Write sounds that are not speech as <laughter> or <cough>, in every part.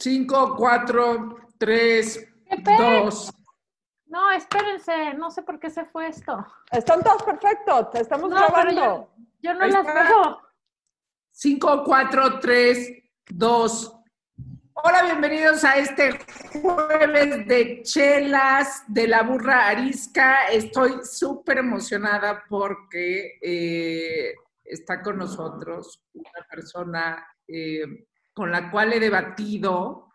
5, 4, 3, 2. No, espérense, no sé por qué se fue esto. Están todos perfectos, te estamos No, grabando. yo, yo no Ahí las está. veo. 5, 4, 3, 2. Hola, bienvenidos a este jueves de chelas de la burra arisca. Estoy súper emocionada porque eh, está con nosotros una persona eh, con la cual he debatido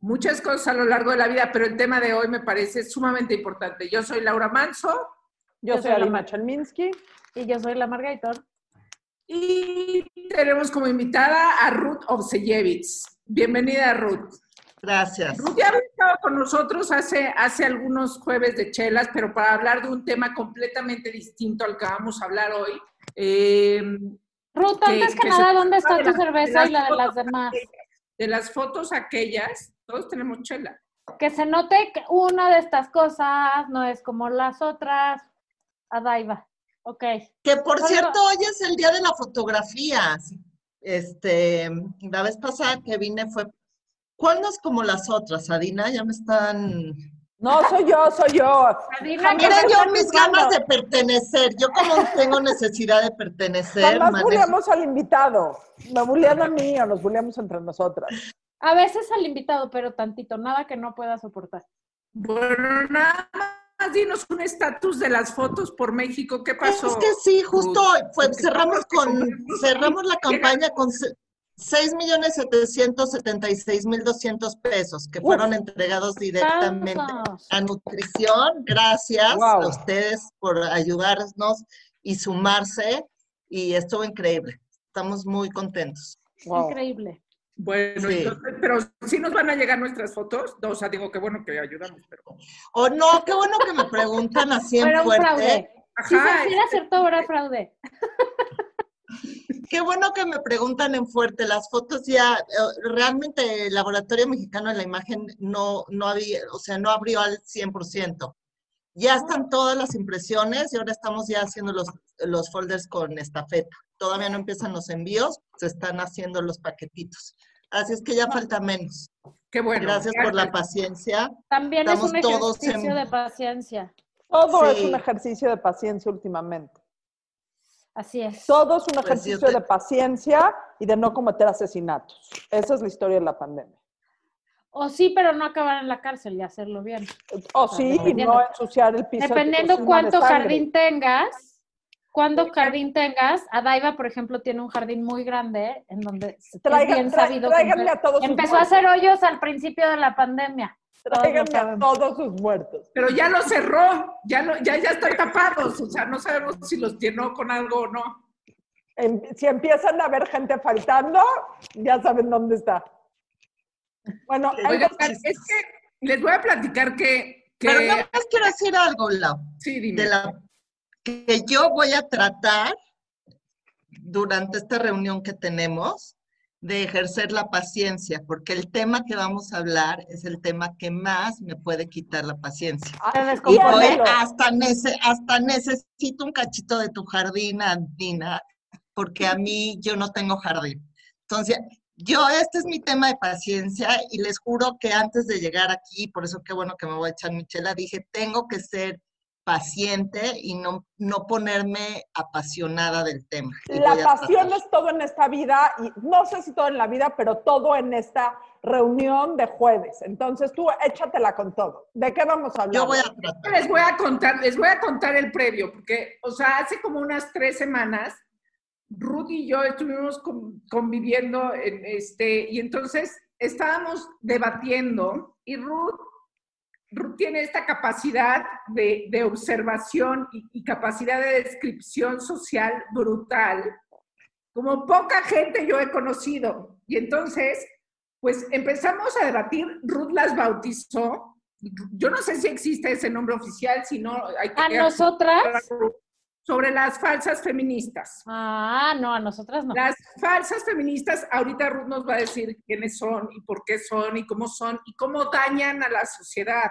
muchas cosas a lo largo de la vida, pero el tema de hoy me parece sumamente importante. Yo soy Laura Manso. Yo, Yo soy Alima Ma- Chalminsky. Y yo soy la Margaritor. Y tenemos como invitada a Ruth Ovseyevitz. Bienvenida, Ruth. Gracias. Ruth ya había estado con nosotros hace, hace algunos jueves de chelas, pero para hablar de un tema completamente distinto al que vamos a hablar hoy. Eh, Ruth, antes que, nada, ¿dónde está tu cerveza y la de las demás? de las fotos aquellas, todos tenemos chela. Que se note que una de estas cosas no es como las otras. Adaiva. Ok. Que por cierto, hoy es el día de la fotografía. Este, la vez pasada que vine fue. ¿Cuál no es como las otras, Adina? Ya me están. No, soy yo, soy yo. Adina, Jamás ¿qué Miren yo mis ganas de pertenecer. Yo como tengo necesidad de pertenecer, Jamás manejo- bulleamos al invitado. Me bullean a mí o nos bulleamos entre nosotras. A veces al invitado, pero tantito, nada que no pueda soportar. Bueno, nada más dinos un estatus de las fotos por México. ¿Qué pasó? Es que sí, justo fue, cerramos con, cerramos la campaña con 6.776.200 pesos que fueron entregados directamente a nutrición. Gracias Wow. a ustedes por ayudarnos y sumarse y estuvo increíble. Estamos muy contentos. Wow. Increíble. Bueno, Sí. entonces, pero sí nos van a llegar nuestras fotos. No, o sea, digo que bueno que ayudamos, pero. O no, qué bueno que me preguntan así en un fuerte. fraude. Si Ajá, se hiciera cierto, era fraude. Qué bueno que me preguntan en fuerte. Las fotos ya, eh, realmente el Laboratorio Mexicano de la Imagen no, no había, o sea, no abrió al 100%. Ya están todas las impresiones y ahora estamos ya haciendo los, los folders con estafeta. Todavía no empiezan los envíos, se están haciendo los paquetitos. Así es que ya falta menos. qué bueno. Gracias por la paciencia. También es un todos ejercicio en- de paciencia. Todo es un ejercicio de paciencia últimamente. Así es. Todo es un Pues ejercicio te- de paciencia y de no cometer asesinatos. Esa es la historia de la pandemia. O sí, pero no acabar en la cárcel y hacerlo bien. O sí, y Dependiendo. no ensuciar el piso. Dependiendo de cuánto jardín tengas, cuánto jardín tengas, Adaiva, por ejemplo, tiene un jardín muy grande en donde es Traigan- bien tra- sabido. que a todos empezó a hacer hoyos al principio de la pandemia. Tráiganme a todos sus muertos. Pero ya lo cerró, ya, lo, ya, ya están tapados. O sea, no sabemos si los llenó con algo o no. Em- Si empiezan a ver gente faltando, ya saben dónde está. Bueno, Oigan, es que les voy a platicar que. que Pero nada más quiero decir algo, Lau. sí, dime. de la que yo voy a tratar durante esta reunión que tenemos de ejercer la paciencia, porque el tema que vamos a hablar es el tema que más me puede quitar la paciencia. Y hoy Piérdelo. hasta, nece- hasta necesito un cachito de tu jardín, Andina, porque a mí yo no tengo jardín. Entonces, yo, este es mi tema de paciencia y les juro que antes de llegar aquí, por eso qué bueno que me voy a echar mi chela, dije, tengo que ser paciente y no, no ponerme apasionada del tema. La pasión es todo en esta vida y no sé si todo en la vida, pero todo en esta reunión de jueves. Entonces tú échatela con todo. ¿De qué vamos a hablar? Yo voy a tratar. Les voy a contar, les voy a contar el previo, porque, o sea, hace como unas tres semanas, Ruth y yo estuvimos con- conviviendo en este, y entonces estábamos debatiendo, y Ruth, Ruth tiene esta capacidad de, de observación y, y capacidad de descripción social brutal, como poca gente yo he conocido. Y entonces, pues empezamos a debatir, Ruth las bautizó, yo no sé si existe ese nombre oficial, si no hay que... A nosotras. Sobre las falsas feministas. Ah, no, a nosotras no. Las falsas feministas, ahorita Ruth nos va a decir quiénes son y por qué son y cómo son y cómo dañan a la sociedad.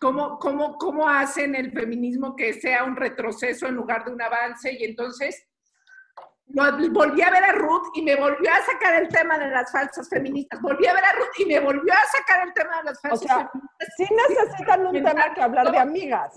Cómo, cómo, cómo hacen el feminismo que sea un retroceso en lugar de un avance. Y entonces, lo- volví a ver a Ruth y me volvió a sacar el tema de las falsas feministas. Volví a ver a Ruth y me volvió a sacar el tema de las O falsas sea, feministas. sí necesitan un tema que hablar de amigas.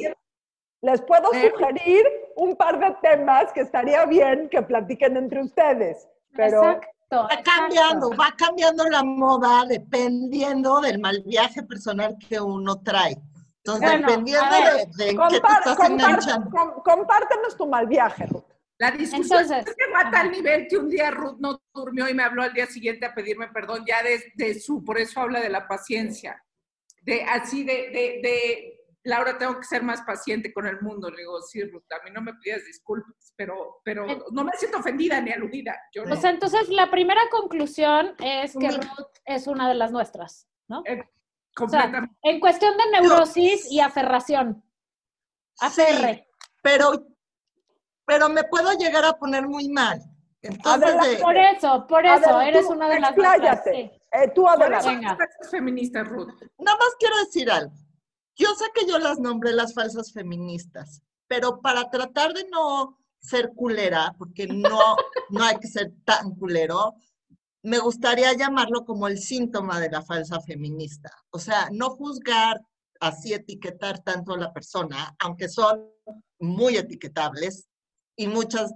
Les puedo sugerir un par de temas que estaría bien que platiquen entre ustedes. Pero Exacto. Va exacto. cambiando, va cambiando la moda dependiendo del mal viaje personal que uno trae. Entonces, Bueno, dependiendo ver, de, de en qué te estás enganchando. com- compártenos tu mal viaje, Ruth. La discusión Entonces, llegó a tal nivel que un día Ruth no durmió y me habló al día siguiente a pedirme perdón ya de, de su, por eso habla de la paciencia. De así de, de, de, Laura, tengo que ser más paciente con el mundo. Le digo, sí, Ruth, a mí no me pidas disculpas, pero, pero no me siento ofendida ni aludida. Yo no. O sea, entonces la primera conclusión es que. Ruth es una de las nuestras, ¿no? Eh, O sea, completamente. en cuestión de neurosis y aferración. Aferre. pero, pero me puedo llegar a poner muy mal. Entonces, Por eso, por eso, ver, eres tú, una de las nuestras. sí. Eh, tú Por eso adelante. Venga. feministas, Ruth. nada más quiero decir algo. Yo sé que yo las nombré las falsas feministas, pero para tratar de no ser culera, porque no, no hay que ser tan culero, me gustaría llamarlo como el síntoma de la falsa feminista. O sea, no juzgar, así etiquetar tanto a la persona, aunque son muy etiquetables y muchas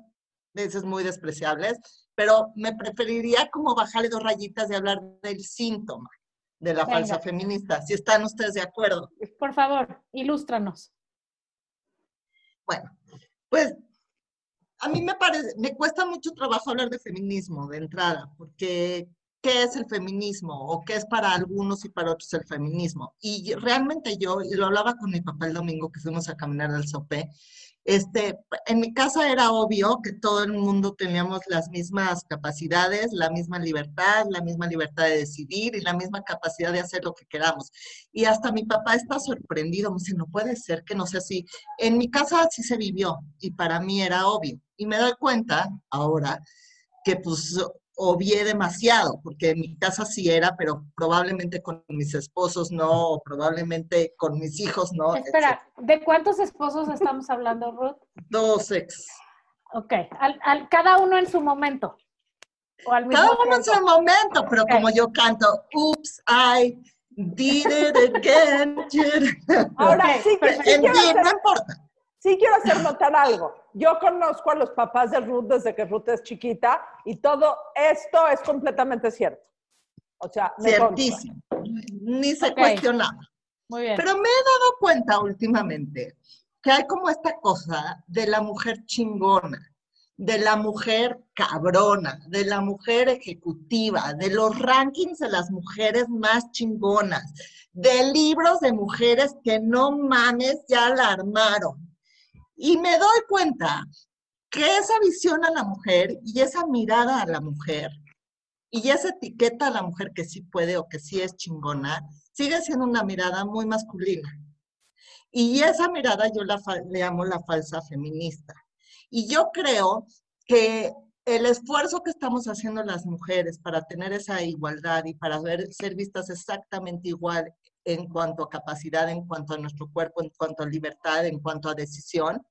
veces muy despreciables, pero me preferiría como bajarle dos rayitas de hablar del síntoma de la Venga. falsa feminista, si están ustedes de acuerdo. Por favor, ilústranos. Bueno, pues a mí me parece, me cuesta mucho trabajo hablar de feminismo de entrada, porque ¿qué es el feminismo? ¿O qué es para algunos y para otros el feminismo? Y realmente yo, y lo hablaba con mi papá el domingo que fuimos a caminar al sope, este, en mi casa era obvio que todo el mundo teníamos las mismas capacidades, la misma libertad, la misma libertad de decidir y la misma capacidad de hacer lo que queramos. Y hasta mi papá está sorprendido, me dice, no puede ser que no sea así. En mi casa así se vivió y para mí era obvio. Y me doy cuenta ahora que pues obvié demasiado, porque en mi casa sí era, pero probablemente con mis esposos no, o probablemente con mis hijos no. Espera, ¿de cuántos esposos estamos hablando, Ruth? Dos ex. Ok, al, al- cada uno en su momento. O al mismo Cada uno en su momento, pero como yo canto, oops, I did it again. <laughs> Ahora sí, que- sí no importa. Sí quiero hacer notar algo. Yo conozco a los papás de Ruth desde que Ruth es chiquita y todo esto es completamente cierto. O sea, me consta. Ciertísimo. Ni se cuestionaba. Muy bien. Pero me he dado cuenta últimamente que hay como esta cosa de la mujer chingona, de la mujer cabrona, de la mujer ejecutiva, de los rankings de las mujeres más chingonas, de libros de mujeres que no mames, ya la armaron. Y me doy cuenta que esa visión a la mujer y esa mirada a la mujer y esa etiqueta a la mujer que sí puede o que sí es chingona, sigue siendo una mirada muy masculina. Y esa mirada yo la le llamo la falsa feminista. Y yo creo que el esfuerzo que estamos haciendo las mujeres para tener esa igualdad y para ser vistas exactamente igual en cuanto a capacidad, en cuanto a nuestro cuerpo, en cuanto a libertad, en cuanto a decisión,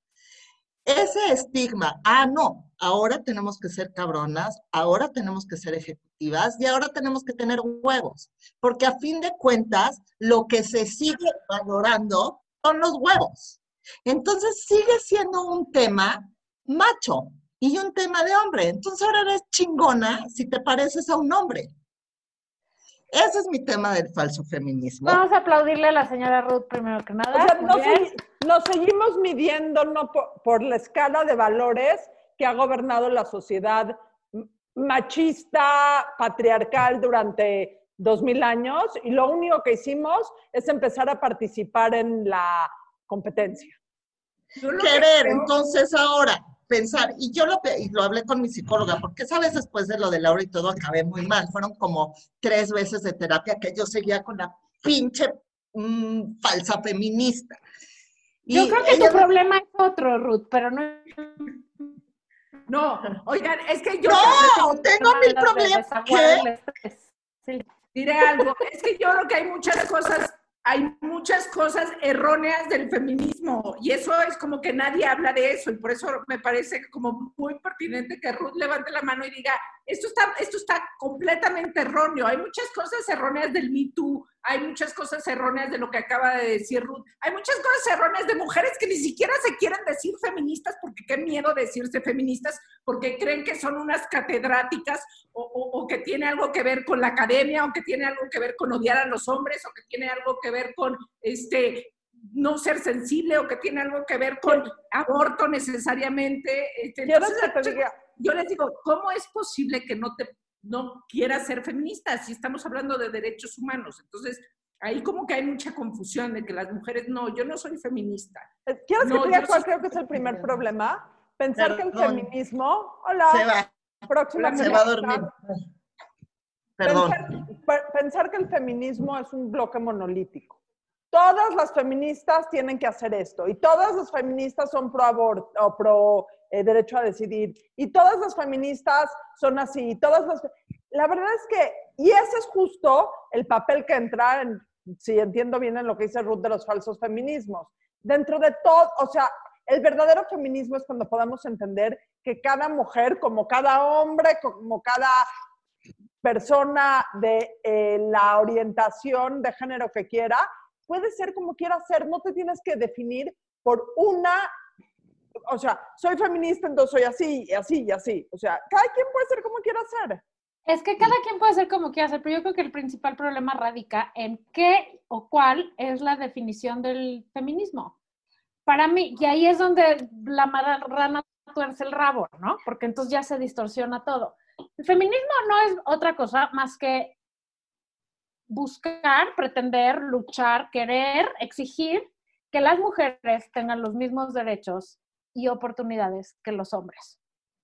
ese estigma, ah, no, ahora tenemos que ser cabronas, ahora tenemos que ser ejecutivas y ahora tenemos que tener huevos, porque a fin de cuentas lo que se sigue valorando son los huevos. Entonces sigue siendo un tema macho y un tema de hombre. Entonces ahora eres chingona si te pareces a un hombre. Ese es mi tema del falso feminismo. Vamos a aplaudirle a la señora Ruth primero que nada. O sea, nos, bien. segui- nos seguimos midiendo no por, por la escala de valores que ha gobernado la sociedad machista, patriarcal durante dos mil años y lo único que hicimos es empezar a participar en la competencia. Que querer, creo- entonces ahora pensar, y yo lo, y lo hablé con mi psicóloga, porque sabes, después de lo de Laura y todo acabé muy mal, fueron como tres veces de terapia que yo seguía con la pinche mm, falsa feminista. Yo creo que ella tu me- problema es otro, Ruth, pero no. No, oigan, es que yo No, tengo mil problemas. diré algo. Es que yo creo que hay muchas cosas hay muchas cosas erróneas del feminismo y eso es como que nadie habla de eso y por eso me parece como muy pertinente que Ruth levante la mano y diga, esto está, esto está completamente erróneo, hay muchas cosas erróneas del Me Too, hay muchas cosas erróneas de lo que acaba de decir Ruth, hay muchas cosas erróneas de mujeres que ni siquiera se quieren decir feministas porque qué miedo decirse feministas, porque creen que son unas catedráticas o, o que tiene algo que ver con la academia o que tiene algo que ver con odiar a los hombres o que tiene algo que ver con este no ser sensible o que tiene algo que ver con aborto necesariamente. Este, yo les digo, ¿cómo es posible que no te no quieras ser feminista si estamos hablando de derechos humanos? Entonces, ahí como que hay mucha confusión de que las mujeres, no, yo no soy feminista. Eh, ¿Quieres que te diga cuál creo que es el primer problema? Pensar que el feminismo, hola, se va. próxima se va a dormir. Perdón. pensar que el feminismo es un bloque monolítico todas las feministas tienen que hacer esto y todas las feministas son pro aborto o pro eh, derecho a decidir y todas las feministas son así, todas las... La verdad es que, y ese es justo el papel que entra, en, si entiendo bien en lo que dice Ruth de los falsos feminismos. Dentro de todo, o sea, el verdadero feminismo es cuando podamos entender que cada mujer, como cada hombre, como cada persona de eh, la orientación de género que quiera, puede ser como quiera ser, no te tienes que definir por una, o sea, soy feminista, entonces soy así, y así, y así. O sea, cada quien puede ser como quiera ser. Es que cada quien puede ser como quiera ser, pero yo creo que el principal problema radica en qué o cuál es la definición del feminismo. Para mí, y ahí es donde la rana tuerce el rabo, ¿no? Porque entonces ya se distorsiona todo. El feminismo no es otra cosa más que buscar, pretender, luchar, querer, exigir que las mujeres tengan los mismos derechos y oportunidades que los hombres.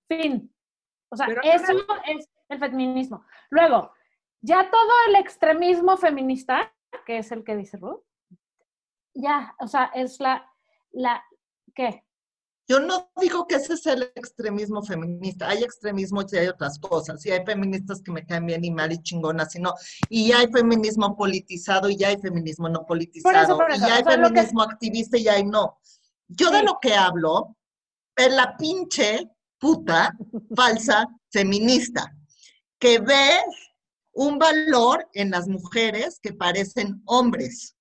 Fin. O sea, eso es el feminismo. Luego, ya todo el extremismo feminista, que es el que dice Ruth, ya, o sea, es la, la, ¿qué? Yo no digo que ese es el extremismo feminista. Hay extremismo y hay otras cosas. Y hay feministas que me caen bien y mal y chingonas y no. Y hay feminismo politizado y ya hay feminismo no politizado. Y ya hay feminismo activista y hay no. Yo de lo que hablo es la pinche puta falsa feminista que ve un valor en las mujeres que parecen hombres.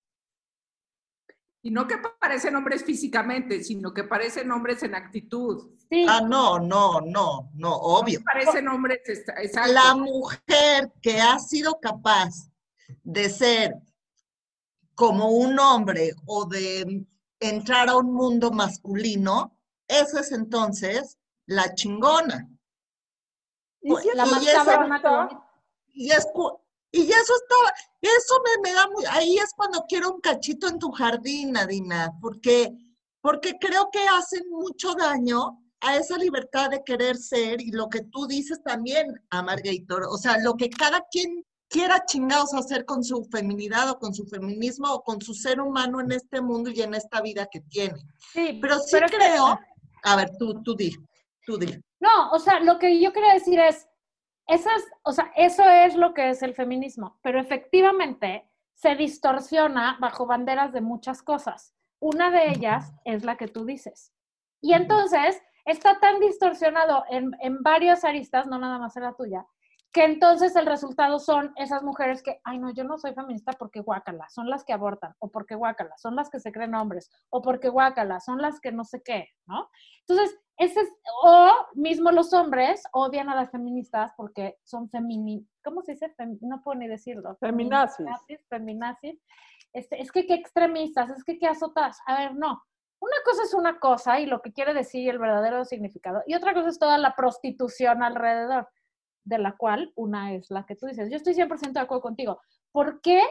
Y no que parecen hombres físicamente, sino que parecen hombres en actitud. Ah, no, no, no, no, obvio. parecen hombres, exacto. La mujer que ha sido capaz de ser como un hombre o de entrar a un mundo masculino, esa es entonces la chingona. Y, la más y es, y eso estaba, eso me, me da muy, ahí es cuando quiero un cachito en tu jardín, Adina, porque, porque creo que hacen mucho daño a esa libertad de querer ser y lo que tú dices también, Amargator, o sea, lo que cada quien quiera chingados hacer con su feminidad o con su feminismo o con su ser humano en este mundo y en esta vida que tiene. Sí, pero sí creo, a ver, tú, tú di, tú di. No, o sea, lo que yo quería decir es, esas, o sea, eso es lo que es el feminismo, pero efectivamente se distorsiona bajo banderas de muchas cosas. Una de ellas es la que tú dices. Y entonces está tan distorsionado en, en varios aristas, no nada más en la tuya, que entonces el resultado son esas mujeres que, ay, no, yo no soy feminista porque guácala, son las que abortan, o porque guácala, son las que se creen hombres, o porque guácala, son las que no sé qué, ¿no? Entonces, ese es, o mismo los hombres odian a las feministas porque son femini, ¿cómo se dice? no puedo ni decirlo. Feminazis. Feminazis. Este, es que qué extremistas, es que qué azotas. A ver, no. Una cosa es una cosa y lo que quiere decir el verdadero significado, y otra cosa es toda la prostitución alrededor de la cual una es la que tú dices. Yo estoy 100% de acuerdo contigo. ¿Por qué?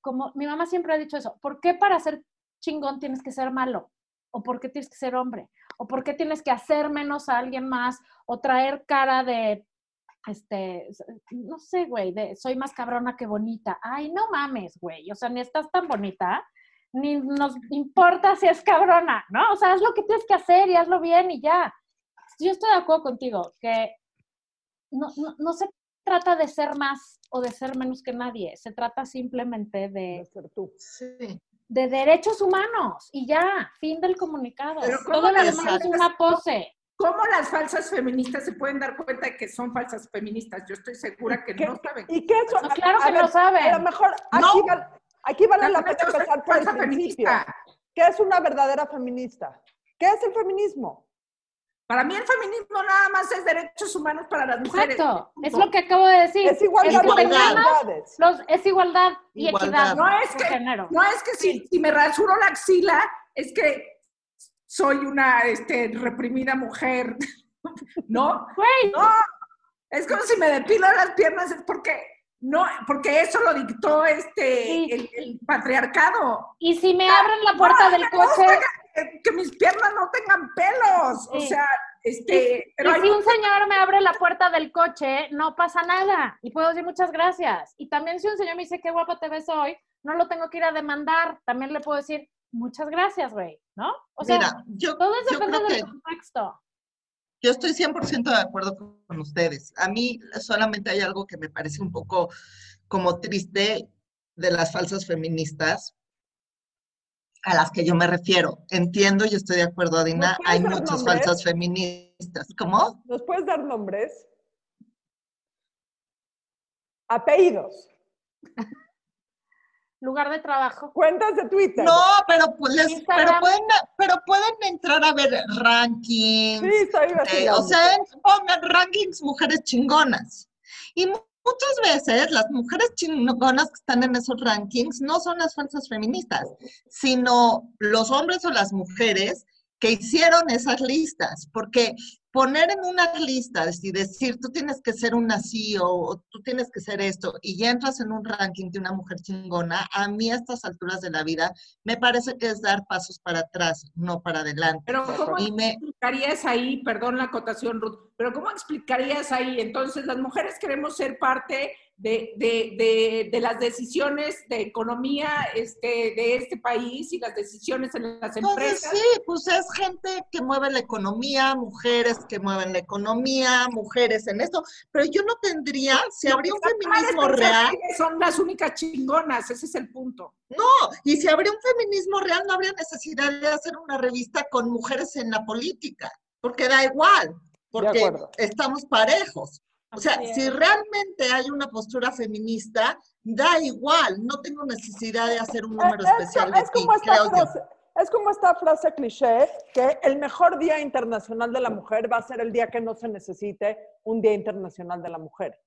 Como mi mamá siempre ha dicho eso, ¿por qué para ser chingón tienes que ser malo? ¿O por qué tienes que ser hombre? ¿O por qué tienes que hacer menos a alguien más? ¿O traer cara de, este, no sé, güey, de soy más cabrona que bonita? Ay, no mames, güey. O sea, ni estás tan bonita, ni nos importa si es cabrona, ¿no? O sea, haz lo que tienes que hacer y hazlo bien y ya. Yo estoy de acuerdo contigo, que no, no, se trata de ser más o de ser menos que nadie, se trata simplemente De de, ser tú. Sí. de derechos humanos y ya, fin del comunicado. Pero ¿cómo Todo lo demás es una pose. ¿Cómo las falsas feministas se pueden dar cuenta de que son falsas feministas? Yo estoy segura que ¿Qué- no saben. ¿Y qué es? No, claro que no saben. A lo mejor aquí, No. val- aquí vale la Realmente pena empezar por el principio. feminista. ¿Qué es una verdadera feminista? ¿Qué es el feminismo? Para mí el feminismo nada más es derechos humanos para las mujeres. Exacto, es lo que acabo de decir. Es igualdad igualdad. oportunidades. Los- es igualdad y Igualdad. equidad. No es que- género. No es que si, si me rasuro la axila, es que soy una este, reprimida mujer. <laughs> ¿No? Güey, No. Es como si me depilo las piernas, es porque no, porque eso lo dictó este Sí. el, el patriarcado. y si me abren la puerta del coche, Que, que mis piernas no tengan pelos. O sea, este, pero y hay si un señor me abre la puerta del coche, no pasa nada. Y puedo decir muchas gracias. Y también si un señor me dice qué guapa te ves hoy, no lo tengo que ir a demandar. También le puedo decir muchas gracias, güey. ¿No? O sea, Mira, yo, todo eso depende del contexto. yo estoy 100% de acuerdo con, con ustedes. A mí solamente hay algo que me parece un poco como triste de las falsas feministas a las que yo me refiero. Entiendo y estoy de acuerdo, Adina, hay muchas nombres? falsas feministas. ¿Cómo? ¿Nos puedes dar nombres? Apellidos. <laughs> Lugar de trabajo. Cuentas de Twitter. No, pero, pues les- Instagram. pero, pueden, pero pueden entrar a ver rankings. Sí, estoy Eh, o sea, pongan rankings mujeres chingonas. Y muchas veces las mujeres chingonas que están en esos rankings no son las falsas feministas, sino los hombres o las mujeres que hicieron esas listas. Porque poner en unas listas y decir tú tienes que ser una CEO o tú tienes que ser esto y ya entras en un ranking de una mujer chingona, a mí a estas alturas de la vida me parece que es dar pasos para atrás, no para adelante. Pero ¿cómo Y me, explicarías ahí, perdón la acotación, Ruth, pero ¿cómo explicarías ahí? Entonces, las mujeres queremos ser parte de, de- de- de las decisiones de economía este, de este país y las decisiones en las Entonces, empresas. sí, pues es gente que mueve la economía, mujeres que mueven la economía, mujeres en esto, pero yo no tendría, si habría un feminismo real, Son las únicas chingonas, ese es el punto. no, y si habría un feminismo real, no habría necesidad de hacer una revista con mujeres en la política, porque da igual, porque estamos parejos. O sea, Así es. si realmente hay una postura feminista, da igual, no tengo necesidad de hacer un número Es- especial de es, ti, como esta creo yo. frase, es como esta frase cliché que el mejor día internacional de la mujer va a ser el día que no se necesite un día internacional de la mujer.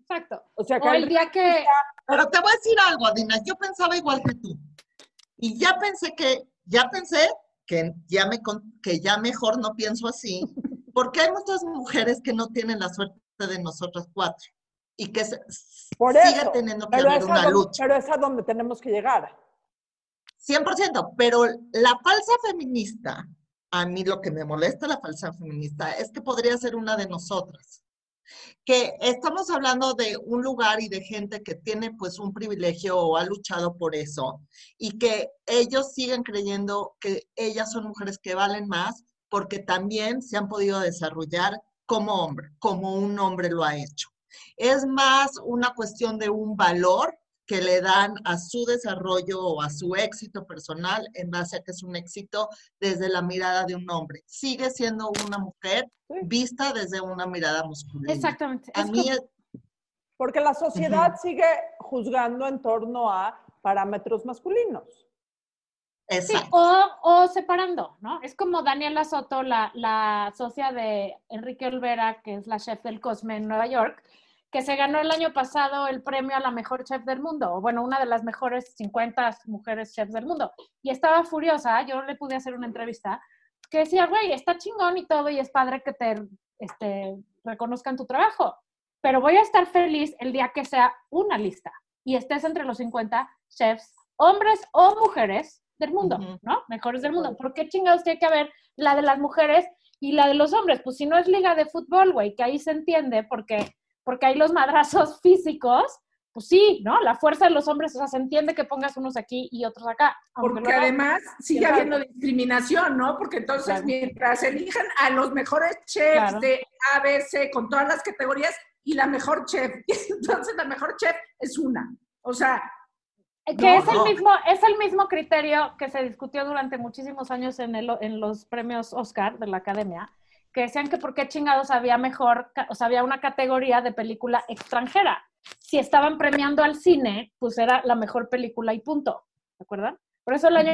Exacto. O sea que O el día que, Pero te voy a decir algo, Adina, yo pensaba igual que tú. Y ya pensé que, ya pensé que ya, me, que ya mejor no pienso así, porque hay muchas mujeres que no tienen la suerte de nosotras cuatro y que se- Por eso, teniendo que haber una donde, lucha. pero es a donde tenemos que llegar. 100%, pero la falsa feminista, a mí lo que me molesta la falsa feminista es que podría ser una de nosotras. Que estamos hablando de un lugar y de gente que tiene pues un privilegio o ha luchado por eso y que ellos siguen creyendo que ellas son mujeres que valen más porque también se han podido desarrollar como hombre, como un hombre lo ha hecho. Es más una cuestión de un valor que le dan a su desarrollo o a su éxito personal en base a que es un éxito desde la mirada de un hombre. Sigue siendo una mujer vista desde una mirada masculina. exactamente. A es mí, como- es- Porque la sociedad sigue juzgando en torno a parámetros masculinos. Sí, exacto. o, o separando, ¿no? Es como Daniela Soto, la, la socia de Enrique Olvera, que es la chef del Cosme en Nueva York, que se ganó el año pasado el premio a la mejor chef del mundo, o bueno, una de las mejores 50 mujeres chefs del mundo. Y estaba furiosa, yo le pude hacer una entrevista, que decía, güey, está chingón y todo, y es padre que te este, reconozcan tu trabajo, pero voy a estar feliz el día que sea una lista y estés entre los 50 chefs, hombres o mujeres del mundo. ¿no? Mejores del mundo. ¿Por qué chingados tiene que haber la de las mujeres y la de los hombres? Pues si no es liga de fútbol, güey, que ahí se entiende porque, porque hay los madrazos <laughs> físicos, pues sí, ¿no? La fuerza de los hombres, o sea, se entiende que pongas unos aquí y otros acá. Porque además sigue Claro. habiendo discriminación, ¿no? Porque entonces Claro. mientras elijan a los mejores chefs Claro. de ABC con todas las categorías, y la mejor chef. <laughs> Entonces la mejor chef es una. O sea, que es el mismo es el mismo criterio que se discutió durante muchísimos años en, el, en los premios Oscar de la Academia, que decían que por qué chingados había mejor, o sea, había una categoría de película extranjera. Si estaban premiando al cine, pues era la mejor película y punto. ¿De acuerdo? Por eso la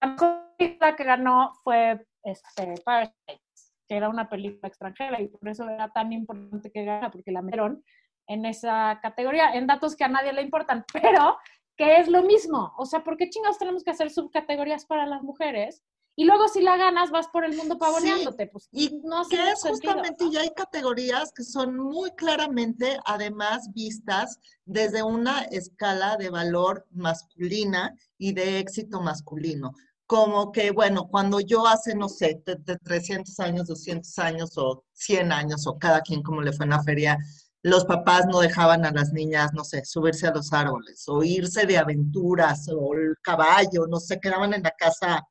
mejor película que ganó fue este, Parasite, que era una película extranjera y por eso era tan importante que ganara, porque la metieron en esa categoría, en datos que a nadie le importan, <laughs> pero que es lo mismo. O sea, ¿por qué chingados tenemos que hacer subcategorías para las mujeres? Y luego si la ganas vas por el mundo pavoneándote. pues y no que es justamente ya hay categorías que son muy claramente además vistas desde una escala de valor masculina y de éxito masculino. Como que, bueno, cuando yo hace, no sé, de 300 años, 200 años o 100 años o cada quien como le fue en la feria, los papás no dejaban a las niñas, no sé, subirse a los árboles o irse de aventuras o el caballo, no sé, quedaban en la casa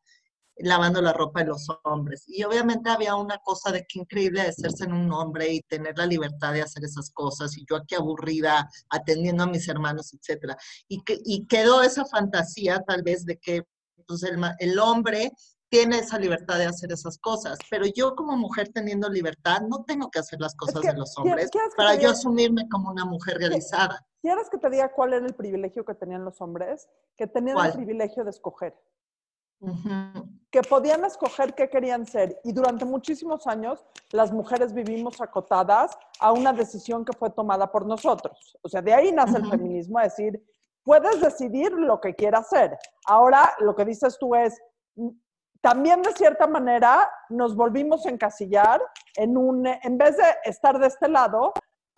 lavando la ropa de los hombres. Y obviamente había una cosa de que increíble de serse un hombre y tener la libertad de hacer esas cosas. Y yo aquí aburrida, atendiendo a mis hermanos, etcétera. Y, que, y quedó esa fantasía tal vez de que pues, el, el hombre tiene esa libertad de hacer esas cosas, pero yo como mujer teniendo libertad no tengo que hacer las cosas de los hombres para yo asumirme como una mujer realizada. ¿Quieres que te diga cuál era el privilegio que tenían los hombres? Que tenían el privilegio de escoger. Que podían escoger qué querían ser. Y durante muchísimos años las mujeres vivimos acotadas a una decisión que fue tomada por nosotros. O sea, de ahí nace el feminismo, es decir, puedes decidir lo que quieras hacer. Ahora lo que dices tú es, también de cierta manera nos volvimos a encasillar en un, en vez de estar de este lado,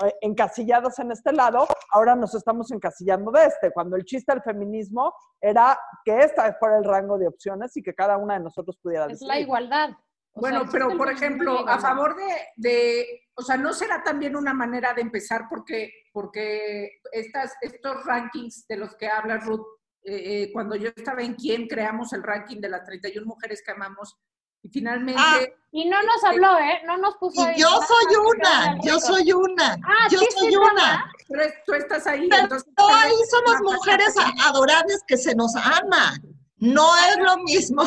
eh, encasillados en este lado, ahora nos estamos encasillando de este, cuando el chiste del feminismo era que esta fuera el rango de opciones y que cada una de nosotros pudiera Es la igualdad. bueno, pero por ejemplo, a favor de, de, o sea, ¿no será también una manera de empezar porque, porque estas, estos rankings de los que habla Ruth eh, eh, cuando yo estaba en quién creamos el ranking de las 31 mujeres que amamos y finalmente... Ah, y no nos habló, ¿eh? No nos puso... Y yo soy una, yo soy una, ah, yo soy una. Pero tú estás ahí. Pero entonces, ahí somos mujeres adorables que se nos aman. No es lo mismo.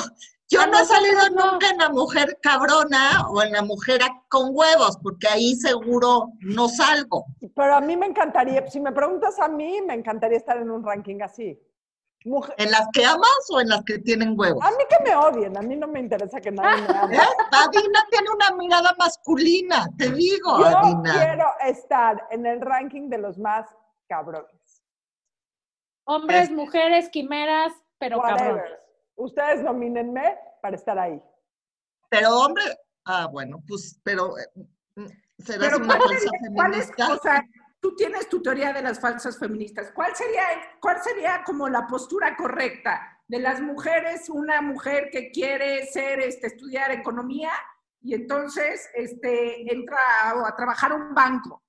Yo no he salido nunca en la mujer cabrona o en la mujer con huevos, porque ahí seguro no salgo. Pero a mí me encantaría, si me preguntas a mí, me encantaría estar en un ranking así. ¿En las que amas o en las que tienen huevos? A mí que me odien, a mí no me interesa que nadie me ame. ¿Eh? Adina tiene una mirada masculina, te digo, Yo Adina. quiero estar en el ranking de los más cabrones. Hombres, mujeres, quimeras, pero cabrones. Ustedes nomínenme para estar ahí. Pero hombre, ah, bueno, pues, pero eh, mm, serás una falsa feminista tú tienes tu teoría de las falsas feministas. ¿Cuál sería, ¿Cuál sería como la postura correcta de las mujeres? Una mujer que quiere ser, este, estudiar economía y entonces este, entra a, a trabajar un banco.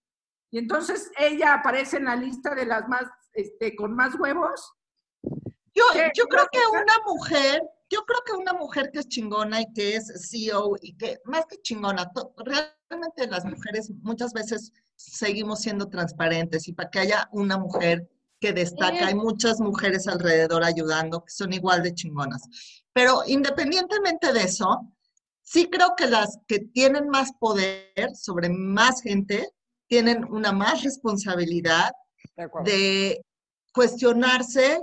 Y entonces ella aparece en la lista de las más, este, con más huevos. Yo, yo creo que una mujer, yo creo que una mujer que es chingona y que es CEO y que más que chingona, realmente las mujeres muchas veces seguimos siendo transparentes y para que haya una mujer que destaca, hay muchas mujeres alrededor ayudando que son igual de chingonas. Pero independientemente de eso, sí creo que las que tienen más poder sobre más gente tienen una más responsabilidad de cuestionarse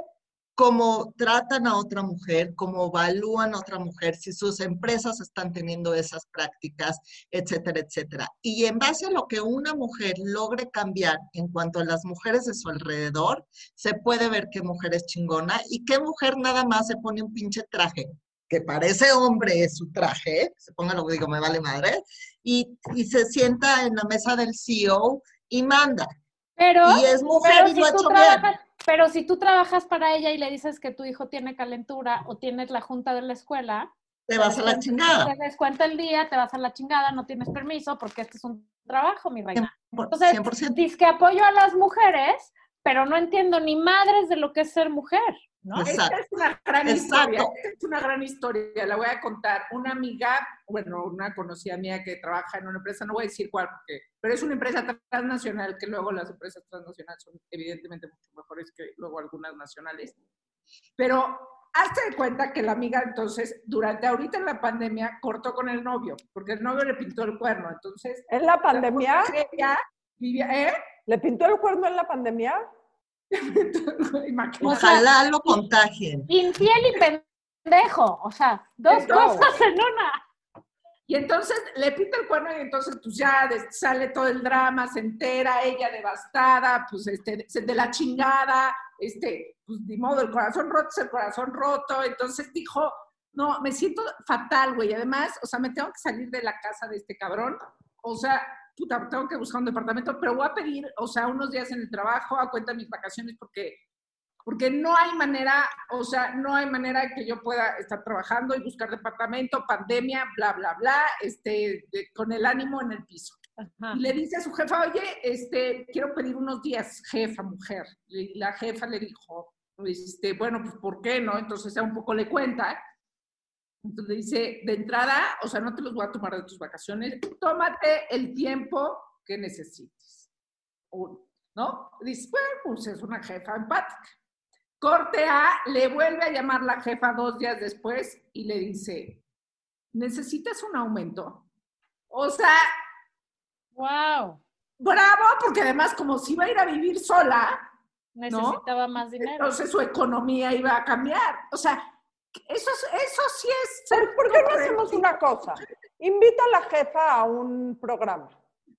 cómo tratan a otra mujer, cómo evalúan a otra mujer, si sus empresas están teniendo esas prácticas, etcétera, etcétera. Y en base a lo que una mujer logre cambiar en cuanto a las mujeres de su alrededor, se puede ver qué mujer es chingona y qué mujer nada más se pone un pinche traje que parece hombre es su traje, se ponga lo que digo, me vale madre, y, y se sienta en la mesa del CEO y manda. Pero, y es mujer y lo ha hecho bien pero si tú trabajas para ella y le dices que tu hijo tiene calentura o tienes la junta de la escuela, te vas a la chingada. Te descuenta el día, te vas a la chingada, no tienes permiso porque este es un trabajo, mi reina. Entonces, 100%. dices que apoyo a las mujeres, pero no entiendo ni madres de lo que es ser mujer. ¿No? Esta es una gran Exacto. historia. esta es una gran historia. La voy a contar. Una amiga, bueno, una conocida mía que trabaja en una empresa, no voy a decir cuál, porque, pero es una empresa transnacional, que luego las empresas transnacionales son evidentemente mucho mejores que luego algunas nacionales. Pero hazte de cuenta que la amiga entonces, durante ahorita en la pandemia, cortó con el novio, porque el novio le pintó el cuerno. Entonces, ¿En la pandemia? ella vivía, ¿eh? ¿Le pintó el cuerno en la pandemia? <laughs> Imagínate. O sea, Ojalá lo contagien. Infiel y pendejo. O sea, dos cosas en una. Y entonces le pinta el cuerno y entonces pues ya de- sale todo el drama, se entera, ella devastada, pues este, de la chingada, este, pues ni modo, el corazón roto es el corazón roto. Entonces dijo, no, me siento fatal, güey. Además, o sea, me tengo que salir de la casa de este cabrón. O sea, puta, tengo que buscar un departamento, pero voy a pedir, o sea, unos días en el trabajo a cuenta de mis vacaciones porque porque no hay manera, o sea, no hay manera que yo pueda estar trabajando y buscar departamento, pandemia, bla, bla, bla, este, de- con el ánimo en el piso. Ajá. Y le dice a su jefa, oye, este, quiero pedir unos días, jefa, mujer. Y la jefa le dijo, este, bueno, pues, ¿por qué no? Entonces, ya un poco le cuenta. Entonces le dice, de entrada, o sea, no te los voy a tomar de tus vacaciones, tómate el tiempo que necesites. ¿no? Dice, bueno, pues es una jefa empática. Corte A, le vuelve a llamar la jefa dos días después y le dice, ¿necesitas un aumento? O sea, Wow. bravo, porque además como si iba a ir a vivir sola, Necesitaba más dinero. entonces su economía iba a cambiar. O sea, eso, es- eso sí es... ¿Por, por qué no hacemos una cosa? Invita a la jefa a un programa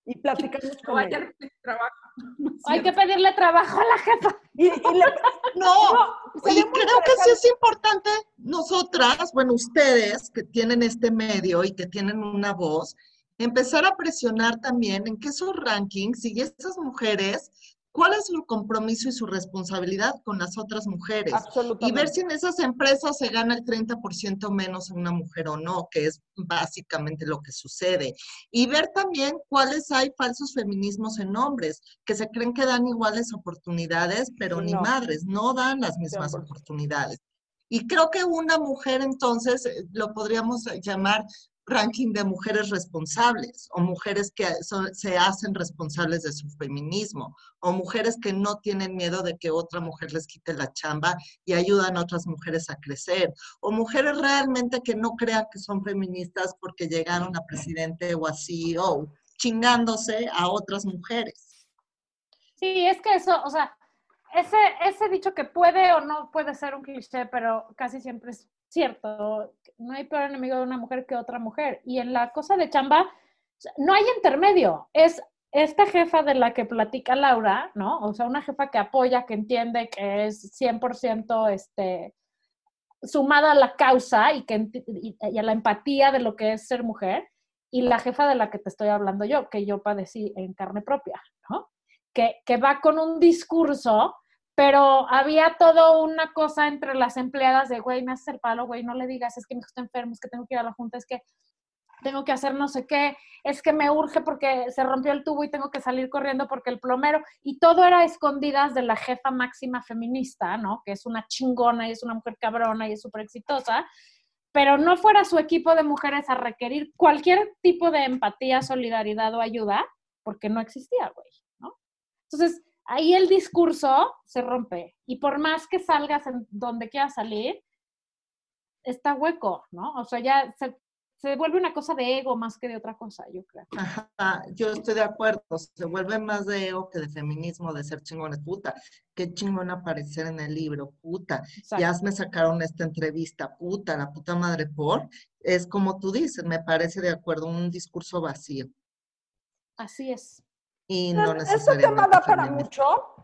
y platicamos <laughs> con ella. trabajo. <laughs> Hay que pedirle trabajo a la jefa. Y, y le- <laughs> No, no, y creo que sí es importante nosotras, bueno, ustedes que tienen este medio y que tienen una voz, empezar a presionar también en que esos rankings y esas mujeres, cuál es su compromiso y su responsabilidad con las otras mujeres. Y ver si en esas empresas se gana el 30% menos a una mujer o no, que es básicamente lo que sucede. Y ver también cuáles hay falsos feminismos en hombres, que se creen que dan iguales oportunidades, pero ni No. madres, no dan las mismas 100%. oportunidades. Y creo que una mujer entonces eh, lo podríamos llamar ranking de mujeres responsables o mujeres que se hacen responsables de su feminismo o mujeres que no tienen miedo de que otra mujer les quite la chamba y ayudan a otras mujeres a crecer o mujeres realmente que no crean que son feministas porque llegaron a presidente o a CEO chingándose a otras mujeres. Sí, es que eso, o sea, ese, ese dicho que puede o no puede ser un cliché, pero casi siempre es cierto. No hay peor enemigo de una mujer que otra mujer. Y en la cosa de chamba, no hay intermedio. Es esta jefa de la que platica Laura, ¿no? O sea, una jefa que apoya, que entiende que es 100% este, sumada a la causa y, que, y a la empatía de lo que es ser mujer. Y la jefa de la que te estoy hablando yo, que yo padecí en carne propia, ¿no? que, que va con un discurso, pero había todo una cosa entre las empleadas de, güey, me haces el palo, güey, no le digas, es que mi hijo está enfermo, es que tengo que ir a la junta, es que tengo que hacer no sé qué, es que me urge porque se rompió el tubo y tengo que salir corriendo porque el plomero, y todo era escondidas de la jefa máxima feminista, ¿no? Que es una chingona y es una mujer cabrona y es súper exitosa, pero no fuera su equipo de mujeres a requerir cualquier tipo de empatía, solidaridad o ayuda, porque no existía, güey, ¿no? Entonces, ahí el discurso se rompe. Y por más que salgas en donde quieras salir, está hueco, ¿no? O sea, ya se, se vuelve una cosa de ego más que de otra cosa, yo creo. Ajá, yo estoy de acuerdo, se vuelve más de ego que de feminismo, de ser chingones, puta, qué chingón aparecer en el libro, puta, Exacto. ya me sacaron esta entrevista, puta, la puta madre por, es como tú dices, me parece de acuerdo, un discurso vacío Así es. Y no Este tema da para mucho.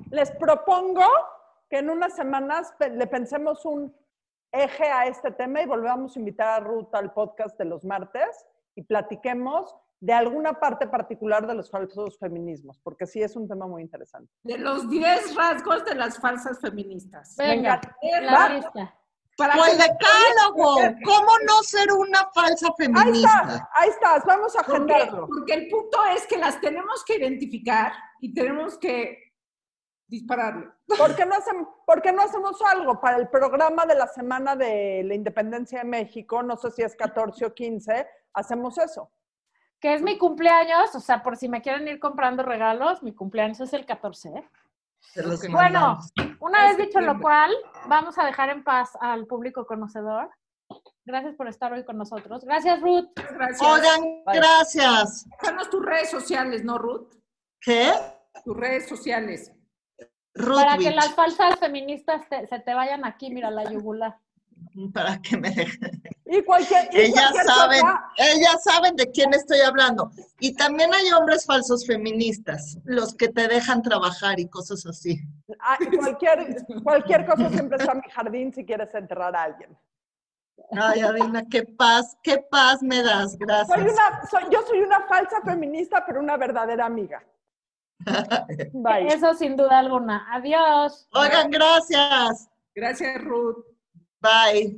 Les propongo que en unas semanas le pensemos un eje a este tema y volvamos a invitar a Ruth al podcast de los martes y platiquemos de alguna parte particular de los falsos feminismos, porque sí es un tema muy interesante. De los 10 rasgos de las falsas feministas. Venga, Venga, la lista. Para O el que- decálogo, ¿cómo no ser una falsa Ahí feminista? está, ahí estás, vamos a Porque, agendarlo. porque el punto es que las tenemos que identificar y tenemos que dispararle. ¿Por qué, no hacemos, ¿Por qué no hacemos algo para el programa de la Semana de la Independencia de México? No sé si es 14 o 15, hacemos eso. Que es mi cumpleaños, o sea, por si me quieren ir comprando regalos, mi cumpleaños es el 14. ¿eh? Bueno, una vez dicho lo cual, vamos a dejar en paz al público conocedor. Gracias por estar hoy con nosotros. Gracias, Ruth. Gracias. Oigan, Bye. gracias. Déjanos tus redes sociales, ¿no, Ruth? ¿Qué? Tus redes sociales. Para que las falsas feministas te- se te vayan aquí, mira la yugular. para que me dejen. Y cualquier, y Ellas cualquier saben, cosa, ellas saben de quién estoy hablando. Y también hay hombres falsos feministas, los que te dejan trabajar y cosas así. ah, cualquier, cualquier cosa siempre está en mi jardín si quieres enterrar a alguien. Ay, Adina, qué paz, qué paz me das, gracias. Soy una, soy- yo soy una falsa feminista, pero una verdadera amiga. <laughs> Bye. Eso sin duda alguna. Adiós. Oigan, gracias. Gracias, Ruth. Bye.